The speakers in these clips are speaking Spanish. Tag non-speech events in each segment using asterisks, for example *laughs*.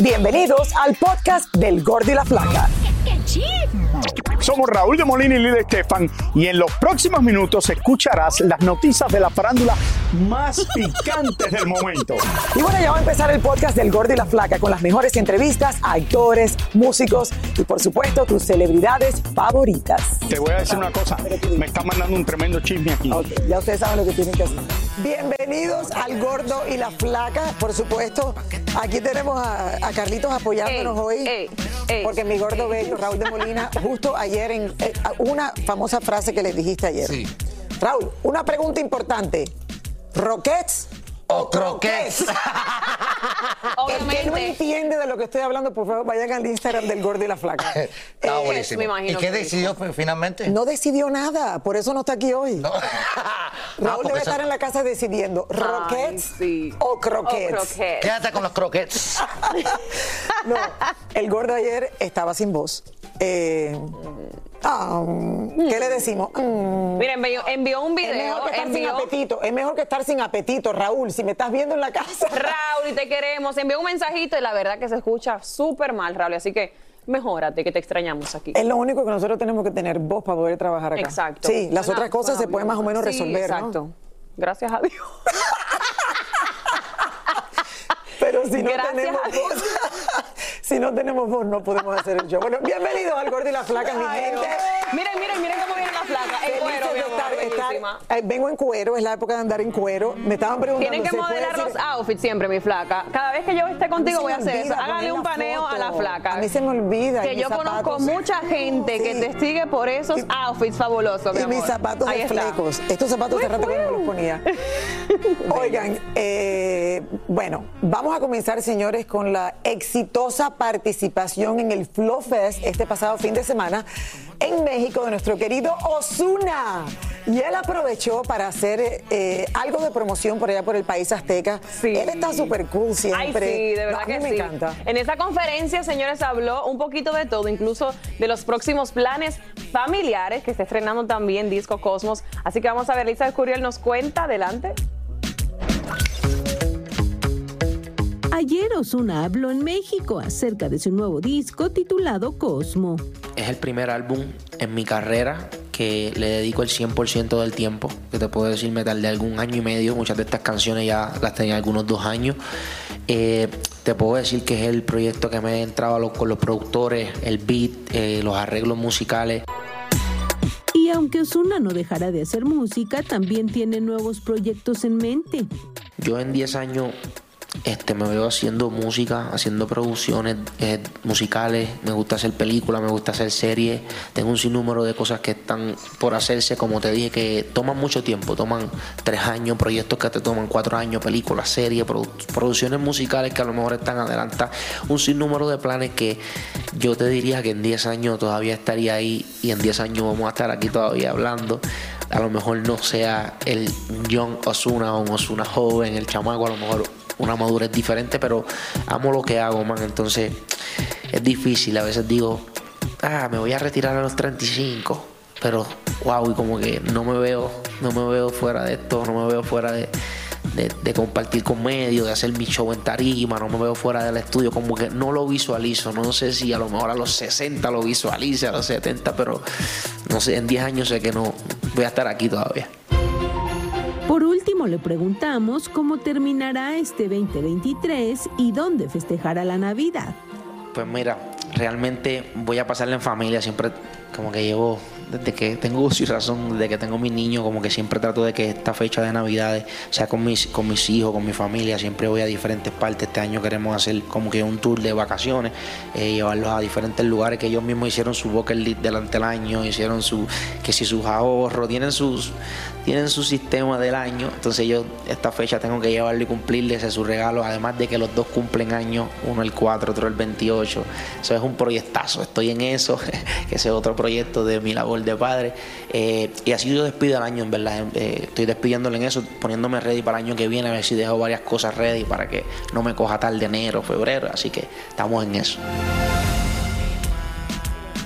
Bienvenidos al podcast del Gordi la Flaca. Somos Raúl de Molina y Lidia Estefan y en los próximos minutos escucharás las noticias de la farándula más *laughs* picantes del momento. Y bueno, ya va a empezar el podcast del Gordi y la Flaca con las mejores entrevistas a actores, músicos y por supuesto tus celebridades favoritas. Te voy a decir una cosa, me está mandando un tremendo chisme aquí. Ok, ya ustedes saben lo que tienen que hacer. Bienvenidos al Gordo y la Flaca, por supuesto. Aquí tenemos a, a Carlitos apoyándonos Ey, hoy. ey, ey, porque mi gordo bello, Raúl de Molina, justo ayer en eh, una famosa frase que les dijiste ayer. Raúl, una pregunta importante. ¿Roquets o croquets? *laughs* *laughs* El que no Obviamente. entiende de lo que estoy hablando, por favor, vayan al Instagram del Gordo y la Flaca. *laughs* Está Eh, buenísimo. me ¿Y qué que decidió pues, finalmente? No decidió nada, por eso no está aquí hoy. Ah, Raúl debe eso- estar en la casa decidiendo, ¿roquets sí. o croquets? O croquets. Quédate con los croquets. No, el gordo ayer estaba sin voz. Eh, ¿Qué le decimos? Mm. Mira, envió, envió un Es mejor video. que estar sin apetito. Es mejor que estar sin apetito, Raúl. Si me estás viendo en la casa. Raúl, y te queremos. Envió un mensajito y la verdad que se escucha súper mal, Raúl. Así que mejórate, que te extrañamos aquí. Es lo único que nosotros tenemos que tener voz para poder trabajar acá. Exacto. Sí, las otras cosas se pueden más o menos Sí, resolver, ¿no? Exacto. Gracias a Dios. Pero si no Gracias tenemos voz, si no tenemos voz, no podemos hacer el show. Bueno, bienvenidos al Gordo y la Flaca, mi gente. Miren, miren, miren cómo viene la flaca. En Felices cuero, mi de amor, estar- estar- bellísima. eh, vengo en cuero, es la época de andar en cuero. Me estaban preguntando. Tienen que ¿se puede modelar los outfits siempre, mi flaca. Cada vez que yo esté contigo voy a hacer eso. Hágale un paneo a la flaca. A mí se me olvida, Que yo conozco mucha gente que Sí. te sigue por esos Y- outfits fabulosos, mi Y mis zapatos Ahí de flecos. Estos zapatos hace rato que no me los ponía. *laughs* Oigan, eh, bueno, vamos a comenzar, señores, con la exitosa participación en el Flow Fest este pasado fin de semana en México de nuestro querido Osuna. Y él aprovechó para hacer eh, algo de promoción por allá por el país azteca. Sí. Él está súper cool siempre. Ay, sí, de No, verdad a mí que me sí. encanta. En esa conferencia, señores, habló un poquito de todo, incluso de los próximos planes familiares que está estrenando también Disco Cosmos. Así que vamos a ver, Lisa Curiel nos cuenta. Adelante. Ayer Osuna habló en México acerca de su nuevo disco titulado Cosmo. Es el primer álbum en mi carrera que le dedico el 100% del tiempo. Que te puedo decir, me tardé algún año y medio. Muchas de estas canciones ya las tenía algunos dos años. Eh, te puedo decir que es el proyecto que me he entrado a los- con los productores, el beat, eh, los arreglos musicales. Y aunque Osuna no dejará de hacer música, también tiene nuevos proyectos en mente. Yo en 10 años este, me veo haciendo música, haciendo producciones eh, musicales, me gusta hacer películas, me gusta hacer series, tengo un sinnúmero de cosas que están por hacerse, como te dije, que toman mucho tiempo, toman tres años, proyectos que te toman cuatro años, películas, series, produ- producciones musicales que a lo mejor están adelantadas, un sinnúmero de planes que yo te diría que en 10 años todavía estaría ahí y en 10 años vamos a estar aquí todavía hablando. A lo mejor no sea el Young Osuna o un Osuna joven, el chamaco, a lo mejor una madurez diferente, pero amo lo que hago, man. Entonces es difícil. A veces digo, ah, me voy a retirar a los 35, pero wow, y como que no me veo, no me veo fuera de esto, no me veo fuera de, compartir con medios, de hacer mi show en tarima, no me veo fuera del estudio, como que no lo visualizo. No sé si a lo mejor a los 60 lo visualice, a los 70, pero no sé, en 10 años sé que no voy a estar aquí todavía. Por último, le preguntamos cómo terminará este 2023 y dónde festejará la Navidad. Pues mira, realmente voy a pasarla en familia. Siempre como que llevo, desde que tengo uso y razón, desde que tengo mi niño, como que siempre trato de que esta fecha de Navidades sea con mis, con mis hijos, con mi familia. Siempre voy a diferentes partes. Este año queremos hacer como que un tour de vacaciones, eh, llevarlos a diferentes lugares que ellos mismos hicieron su bucket list delante del año, hicieron su, que si sus ahorros, tienen sus tienen su sistema del año, entonces yo esta fecha tengo que llevarlo y cumplirles ese su regalo, además de que los dos cumplen años, uno el 4, otro el 28, eso es un proyectazo, estoy en eso, *laughs* que ese es otro proyecto de mi labor de padre, eh, y así yo despido el año, en verdad, eh, estoy despidiéndole en eso, poniéndome ready para el año que viene, a ver si dejo varias cosas ready para que no me coja tarde enero, febrero, así que estamos en eso.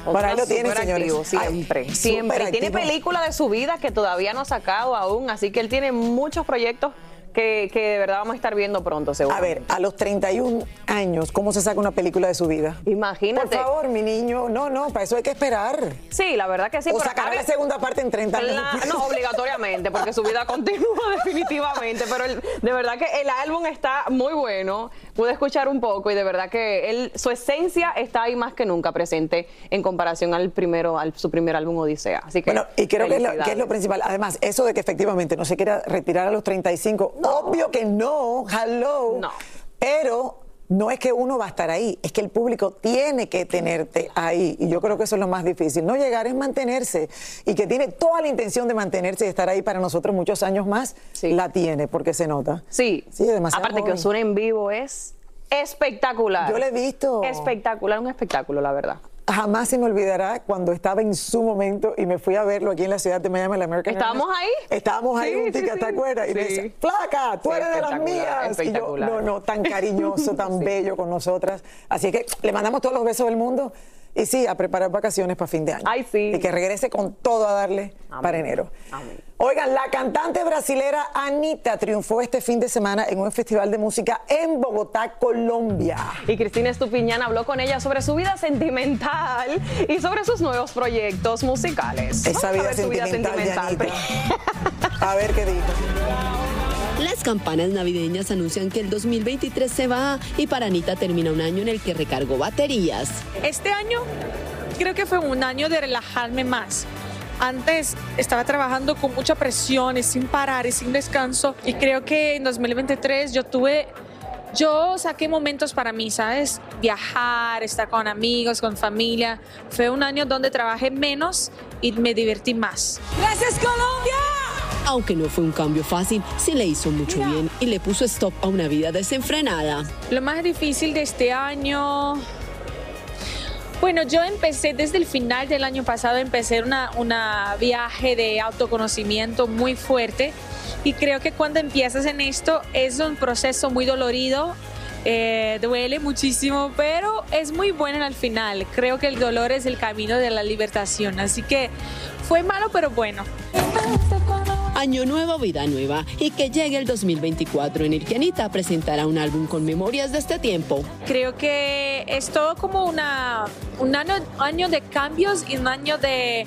Por ahí lo tiene, activo, siempre, Ay, siempre. tiene activo. película de su vida que todavía no ha sacado aún, así que él tiene muchos proyectos que, que de verdad vamos a estar viendo pronto, seguro. A ver, a los 31 años, ¿cómo se saca una película de su vida? Imagínate. Por favor, mi niño. No, no, para eso hay que esperar. Sí, la verdad que sí. O sacará la segunda parte en 30 años. la- no, obligatoriamente, porque su vida continúa *laughs* definitivamente. Pero el- de verdad que el álbum está muy bueno. Pude escuchar un poco y de verdad que él, su esencia está ahí más que nunca presente en comparación al primero, al su primer álbum Odisea. Así que Bueno, y creo que es, lo, que es lo principal. Además, eso de que efectivamente no se quiera retirar a los 35, obvio que no, hello. No. Pero no es que uno va a estar ahí, es que el público tiene que tenerte ahí. Y yo creo que eso es lo más difícil. No llegar es mantenerse. Y que tiene toda la intención de mantenerse y estar ahí para nosotros muchos años más, la tiene, porque se nota. Sí, Sí, demasiado aparte que. Osuna en vivo es espectacular. Yo lo he visto. Espectacular, un espectáculo, la verdad. Jamás se me olvidará cuando estaba en su momento y me fui a verlo aquí en la ciudad de Miami, la American ¿Estábamos Airlines. ahí? Estábamos ahí Sí, un sí, tica, sí. ¿te acuerdas? Y me Sí. decía, flaca, tú Sí, eres de las mías. Y yo, no, no, tan cariñoso, tan *laughs* bello con nosotras. Así que le mandamos todos los besos del mundo y sí, a preparar vacaciones para fin de año. Ay, sí. Y que regrese con todo a darle Amén. para enero. Amén. Oigan, la cantante brasilera Anita triunfó este fin de semana en un festival de música en Bogotá, Colombia. Y Cristina Estupiñán habló con ella sobre su vida sentimental y sobre sus nuevos proyectos musicales. Esa Vamos a vida ver su vida sentimental, sentimental. *laughs* A ver qué dijo. Las campanas navideñas anuncian que el 2023 se va y para Anita termina un año en el que recargó baterías. Este año creo que fue un año de relajarme más. Antes estaba trabajando con mucha presión y sin parar y sin descanso y creo que en 2023 yo tuve, yo saqué momentos para mí, ¿sabes? Viajar, estar con amigos, con familia. Fue un año donde trabajé menos y me divertí más. Gracias Colombia. Aunque no fue un cambio fácil, sí le hizo mucho bien y le puso stop a una vida desenfrenada. Lo más difícil de este año. Bueno, yo empecé desde el final del año pasado, empecé una, una viaje de autoconocimiento muy fuerte y creo que cuando empiezas en esto es un proceso muy dolorido, eh, duele muchísimo, pero es muy bueno al final. Creo que el dolor es el camino de la libertación, así que fue malo pero bueno. Año nuevo, vida nueva y que llegue el 2024 en el que Anita presentará un álbum con memorias de este tiempo. Creo que es todo como una, un año, año de cambios y un año de,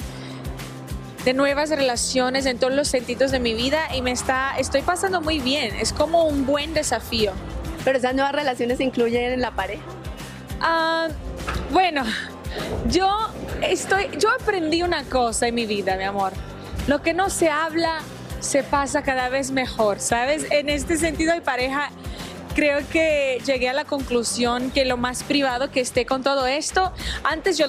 de nuevas relaciones en todos los sentidos de mi vida y me está, estoy pasando muy bien. Es como un buen desafío. Pero esas nuevas relaciones incluyen en la pareja. Ah, bueno, yo estoy, yo aprendí una cosa en mi vida, mi amor. Lo que no se habla se pasa cada vez mejor, ¿sabes? En este sentido de pareja, creo que llegué a la conclusión que lo más privado que esté con todo esto, antes yo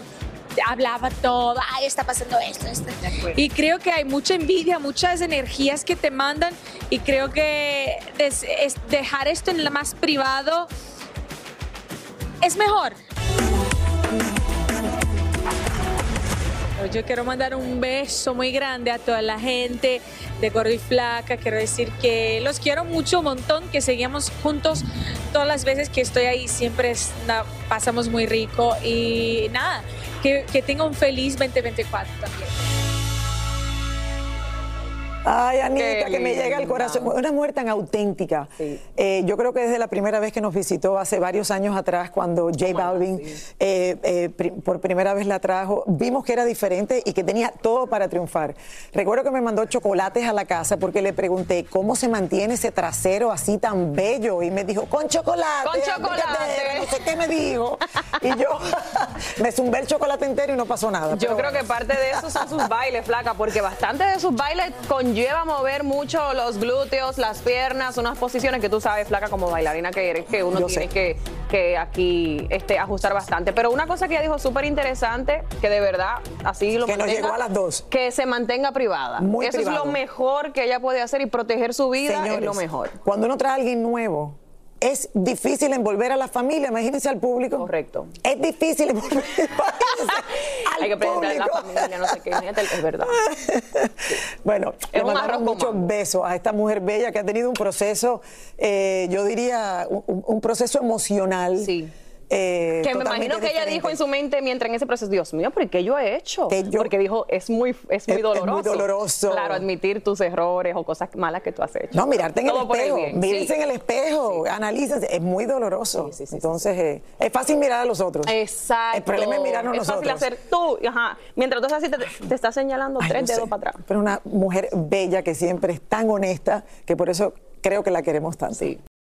hablaba todo, ay, está pasando esto, esto. Y creo que hay mucha envidia, muchas energías que te mandan y creo que dejar esto en lo más privado es mejor. Yo quiero mandar un beso muy grande a toda la gente de Gordo y Flaca. Quiero decir que los quiero mucho, un montón, que seguimos juntos todas las veces que estoy ahí. Siempre pasamos muy rico y nada, que, que tenga un feliz 2024 también. Ay, Anita, que me llega al corazón. Una mujer tan auténtica. Eh, yo creo que desde la primera vez que nos visitó hace varios años atrás, cuando J Balvin eh, eh, pri- por primera vez la trajo, vimos que era diferente y que tenía todo para triunfar. Recuerdo que me mandó chocolates a la casa porque le pregunté cómo se mantiene ese trasero así tan bello y me dijo, con chocolate. Con chocolate. apliquete", No sé qué me dijo. Y yo *laughs* me zumbé el chocolate entero y no pasó nada. Yo creo que parte de eso son sus bailes, flaca, porque bastante de sus bailes conlleva mover mucho los glúteos, las piernas, unas posiciones que tú sabes, flaca, como bailarina que eres, que uno Yo tiene que, que aquí este, ajustar bastante. Pero una cosa que ella dijo súper interesante, que de verdad así lo Que nos mantenga, llegó a las dos. Que se mantenga privada. Muy eso es lo mejor que ella puede hacer y proteger su vida es Señores, lo mejor. Cuando uno trae a alguien nuevo, es difícil envolver a la familia, imagínense al público. Correcto. Es difícil envolver *laughs* *laughs* al Hay que presentar a la familia, no sé qué, es verdad. *laughs* Bueno, Es le con muchos mango. besos a esta mujer bella que ha tenido un proceso, eh, yo diría, un, un proceso emocional. Sí. Eh, Que me imagino que ella dijo en su mente mientras en ese proceso, Dios mío, ¿pero qué yo he hecho? Yo- Porque dijo, es muy, es muy Es- es muy doloroso. doloroso. Claro, admitir tus errores o cosas malas que tú has hecho. No, mirarte en el Todo por espejo, Sí. en el espejo, analícense, es muy doloroso. Entonces, eh, es fácil mirar a los otros. Exacto. El problema es mirarnos Es fácil nosotros. hacer tú, ajá. Mientras tú estás así, te, te estás señalando Ay, tres no sé. dedos para atrás. Pero una mujer bella que siempre es tan honesta que por eso creo que la queremos tanto.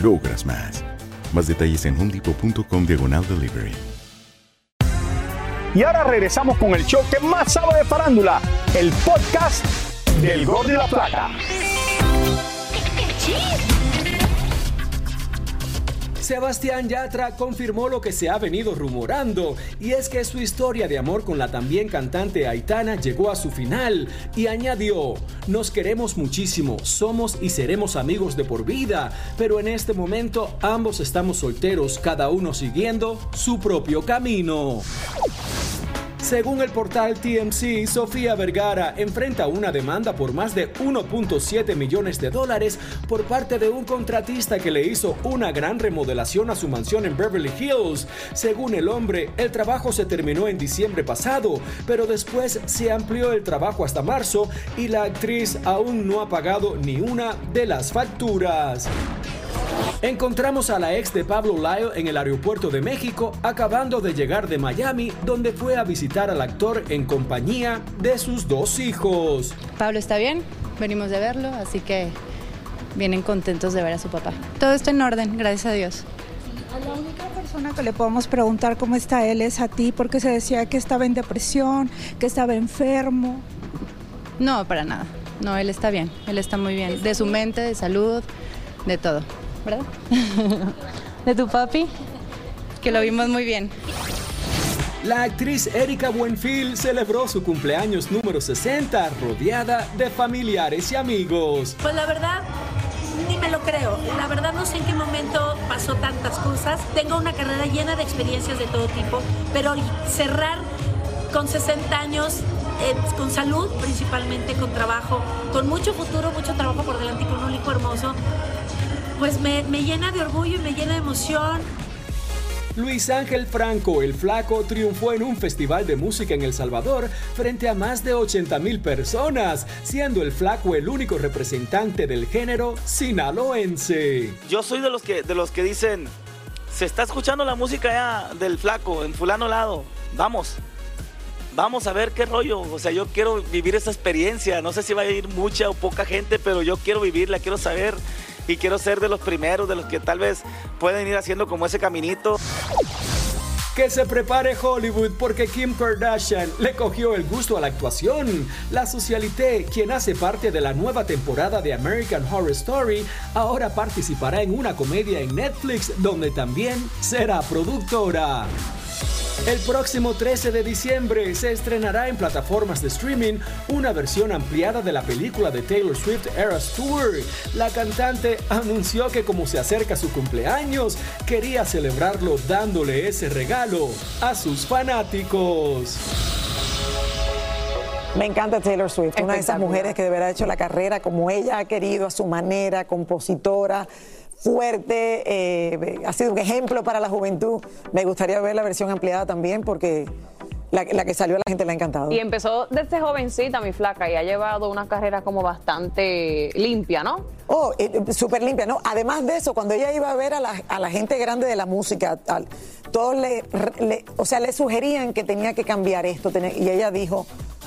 logras más. Más detalles en homedepot.com diagonal delivery. Y ahora regresamos con el show que más sabe de farándula, el podcast del Gol de la Plata. Sebastián Yatra confirmó lo que se ha venido rumorando, y es que su historia de amor con la también cantante Aitana llegó a su final, y añadió, nos queremos muchísimo, somos y seremos amigos de por vida, pero en este momento ambos estamos solteros, cada uno siguiendo su propio camino. Según el portal TMC, Sofía Vergara enfrenta una demanda por más de 1.7 millones de dólares por parte de un contratista que le hizo una gran remodelación a su mansión en Beverly Hills. Según el hombre, el trabajo se terminó en diciembre pasado, pero después se amplió el trabajo hasta marzo y la actriz aún no ha pagado ni una de las facturas. Encontramos a la ex de Pablo Lyle en el aeropuerto de México, acabando de llegar de Miami, donde fue a visitar al actor en compañía de sus dos hijos. Pablo está bien, venimos de verlo, así que vienen contentos de ver a su papá. Todo está en orden, gracias a Dios. La única persona que le podemos preguntar cómo está él es a ti, porque se decía que estaba en depresión, que estaba enfermo. No, para nada. No, él está bien, él está muy bien. De su mente, de salud, de todo. ¿Verdad? *laughs* de tu papi, que lo vimos muy bien. La actriz Erika Buenfil celebró su cumpleaños número 60 rodeada de familiares y amigos. Pues la verdad, ni me lo creo. La verdad no sé en qué momento pasó tantas cosas. Tengo una carrera llena de experiencias de todo tipo, pero cerrar con 60 años, eh, con salud principalmente, con trabajo, con mucho futuro, mucho trabajo por delante y con un hijo hermoso, pues me, me llena de orgullo y me llena de emoción. Luis Ángel Franco, el flaco, triunfó en un festival de música en El Salvador frente a más de 80 mil personas, siendo el flaco el único representante del género sinaloense. Yo soy de los que, de los que dicen, se está escuchando la música ya del flaco en fulano lado, vamos. Vamos a ver qué rollo, o sea, yo quiero vivir esa experiencia, no sé si va a ir mucha o poca gente, pero yo quiero vivirla, quiero saber y quiero ser de los primeros, de los que tal vez pueden ir haciendo como ese caminito. Que se prepare Hollywood porque Kim Kardashian le cogió el gusto a la actuación. La socialité, quien hace parte de la nueva temporada de American Horror Story, ahora participará en una comedia en Netflix donde también será productora. El próximo 13 de diciembre se estrenará en plataformas de streaming una versión ampliada de la película de Taylor Swift Eras Tour. La cantante anunció que como se acerca su cumpleaños, quería celebrarlo dándole ese regalo a sus fanáticos. Me encanta Taylor Swift, una de esas mujeres que de verdad ha hecho la carrera como ella ha querido, a su manera, compositora fuerte, eh, ha sido un ejemplo para la juventud. Me gustaría ver la versión ampliada también porque la, que salió a la gente le ha encantado. Y empezó desde jovencita, mi flaca, y ha llevado una carrera como bastante limpia, ¿no? Oh, eh, súper limpia, ¿no? Además de eso, cuando ella iba a ver a la, gente grande de la música, todos le, o sea, le sugerían que tenía que cambiar esto, y ella dijo,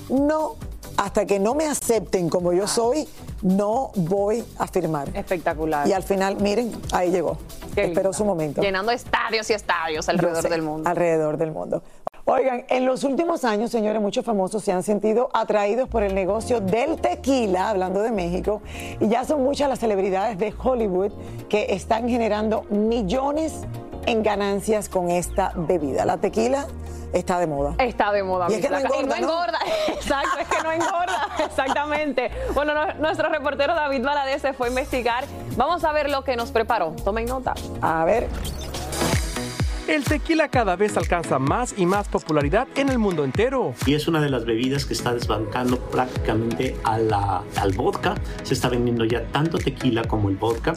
no, hasta que no me acepten como yo soy, no voy a firmar. Espectacular. Y al final, miren, ahí llegó. Esperó su momento. Llenando estadios y estadios alrededor del mundo. Alrededor del mundo. Oigan, en los últimos años, señores, muchos famosos se han sentido atraídos por el negocio del tequila, hablando de México, y ya son muchas las celebridades de Hollywood que están generando millones en ganancias con esta bebida. La tequila está de moda. Está de moda. Y es que no engorda, no *laughs* engorda. Exacto, es que no engorda. *laughs* Exactamente. Bueno, nuestro reportero David Valadez se fue a investigar. Vamos a ver lo que nos preparó. Tomen nota. A ver. El tequila cada vez alcanza más y más popularidad en el mundo entero. Y es una de las bebidas que está desbancando prácticamente a la, al vodka. Se está vendiendo ya tanto tequila como el vodka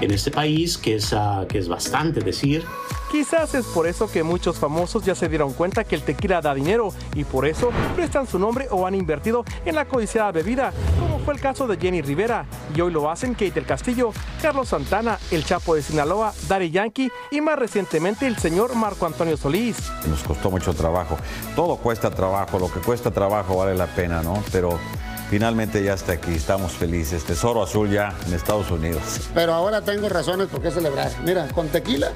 en este país, que es, uh, que es bastante decir. Quizás es por eso que muchos famosos ya se dieron cuenta que el tequila da dinero y por eso prestan su nombre o han invertido en la codiciada bebida, fue el caso de Jenny Rivera. Y hoy lo hacen Kate del Castillo, Carlos Santana, el Chapo de Sinaloa, Daddy Yankee y más recientemente el señor Marco Antonio Solís. Nos costó mucho trabajo. Todo cuesta trabajo, lo que cuesta trabajo vale la pena, ¿no? Pero finalmente ya está aquí, estamos felices. Tesoro Azul ya en Estados Unidos. Pero ahora tengo razones por qué celebrar. Mira, con tequila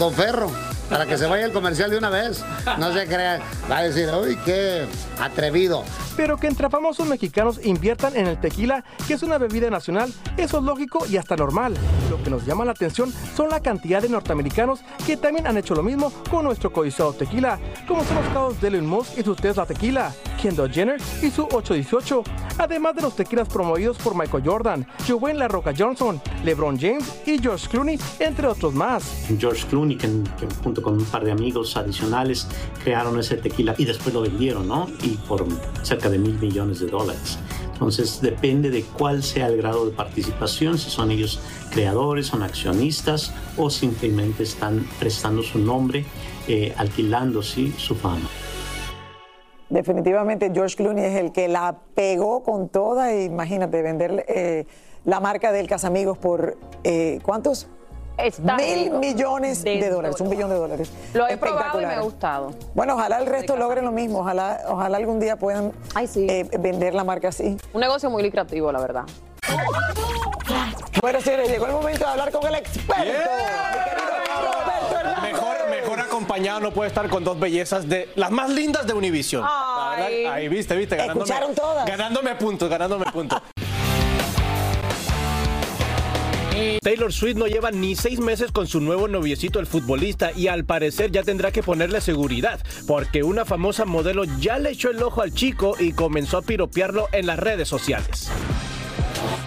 Don Ferro, para que se vaya el comercial de una vez. No se crea, va a decir, uy, qué atrevido. Pero que entre famosos mexicanos inviertan en el tequila, que es una bebida nacional, eso es lógico y hasta normal. Lo que nos llama la atención son la cantidad de norteamericanos que también han hecho lo mismo con nuestro codiciado tequila, como son los casos de Elon Musk y su Tesla Tequila, Kendall Jenner y su 818, además de los tequilas promovidos por Michael Jordan, Joven La Roca Johnson, LeBron James y George Clooney, entre otros más. George Clooney, que, junto con un par de amigos adicionales crearon ese tequila y después lo vendieron, ¿no? Y por cerca de mil millones de dólares. Entonces depende de cuál sea el grado de participación, si son ellos creadores, son accionistas o simplemente están prestando su nombre, eh, alquilando su fama. Definitivamente George Clooney es el que la pegó con toda, imagínate, vender eh, la marca del Casamigos por eh, ¿cuántos? Mil millones de, dólares, un billón de dólares. Lo he probado y me ha gustado. Bueno, ojalá el resto logre lo mismo. Ojalá, ojalá algún día puedan eh, vender la marca así. Un negocio muy lucrativo, la verdad. Bueno, señores, llegó el momento de hablar con el experto. Acompañado no puede estar con dos bellezas de las más lindas de Univision. Ahí viste, viste, ganándome, Escucharon todas. Ganándome puntos, ganándome puntos. *laughs* Taylor Swift no lleva ni seis meses con su nuevo noviecito, el futbolista, y al parecer ya tendrá que ponerle seguridad, porque una famosa modelo ya le echó el ojo al chico y comenzó a piropearlo en las redes sociales.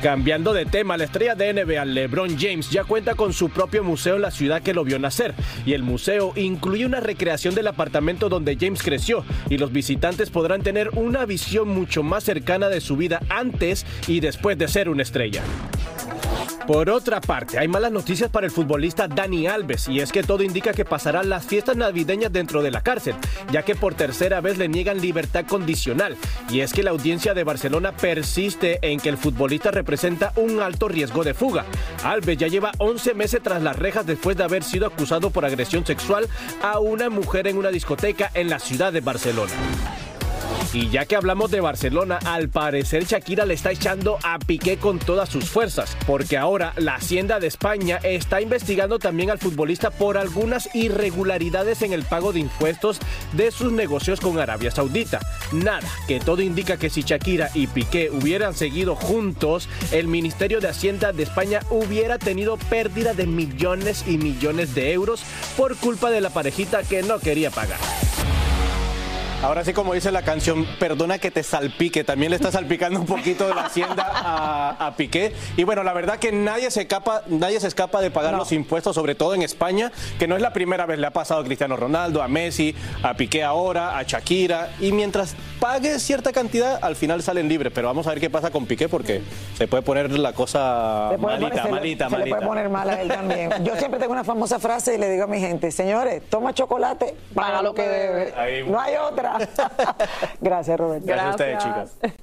Cambiando de tema, la estrella de NBA, LeBron James, ya cuenta con su propio museo en la ciudad que lo vio nacer. Y el museo incluye una recreación del apartamento donde James creció. Y los visitantes podrán tener una visión mucho más cercana de su vida antes y después de ser una estrella. Por otra parte, hay malas noticias para el futbolista Dani Alves y es que todo indica que pasará las fiestas navideñas dentro de la cárcel, ya que por tercera vez le niegan libertad condicional. Y es que la audiencia de Barcelona persiste en que el futbolista representa un alto riesgo de fuga. Alves ya lleva 11 meses tras las rejas después de haber sido acusado por agresión sexual a una mujer en una discoteca en la ciudad de Barcelona. Y ya que hablamos de Barcelona, al parecer Shakira le está echando a Piqué con todas sus fuerzas, porque ahora la Hacienda de España está investigando también al futbolista por algunas irregularidades en el pago de impuestos de sus negocios con Arabia Saudita. Nada, que todo indica que si Shakira y Piqué hubieran seguido juntos, el Ministerio de Hacienda de España hubiera tenido pérdida de millones y millones de euros por culpa de la parejita que no quería pagar. Ahora sí, como dice la canción, perdona que te salpique. También le está salpicando un poquito de la hacienda a, a Piqué. Y bueno, la verdad que nadie se escapa, nadie se escapa de pagar los impuestos, sobre todo en España, que no es la primera vez. Le ha pasado a Cristiano Ronaldo, a Messi, a Piqué ahora, a Shakira. Y mientras pague cierta cantidad, al final salen libres. Pero vamos a ver qué pasa con Piqué, porque se puede poner la cosa Se puede malita, poner- se malita, se le malita. puede poner mal a él también. *laughs* Yo siempre tengo una famosa frase y le digo a mi gente, señores, toma chocolate, paga lo que debe. Ahí. No hay otra. *laughs* gracias, Roberto. Gracias a ustedes, chicas.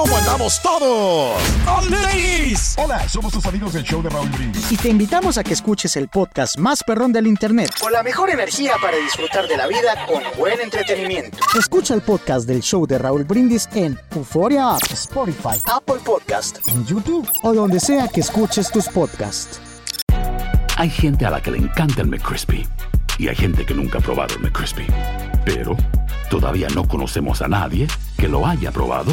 ¿Cómo andamos todos? Hola, somos tus amigos del show de Raúl Brindis. Y te invitamos a que escuches el podcast más perrón del internet. Con la mejor energía para disfrutar de la vida con buen entretenimiento. Escucha el podcast del show de Raúl Brindis en Euforia App, Spotify, Apple Podcast. en YouTube o donde sea que escuches tus podcasts. Hay gente a la que le encanta el McCrispy y hay gente que nunca ha probado el McCrispy. Pero todavía no conocemos a nadie que lo haya probado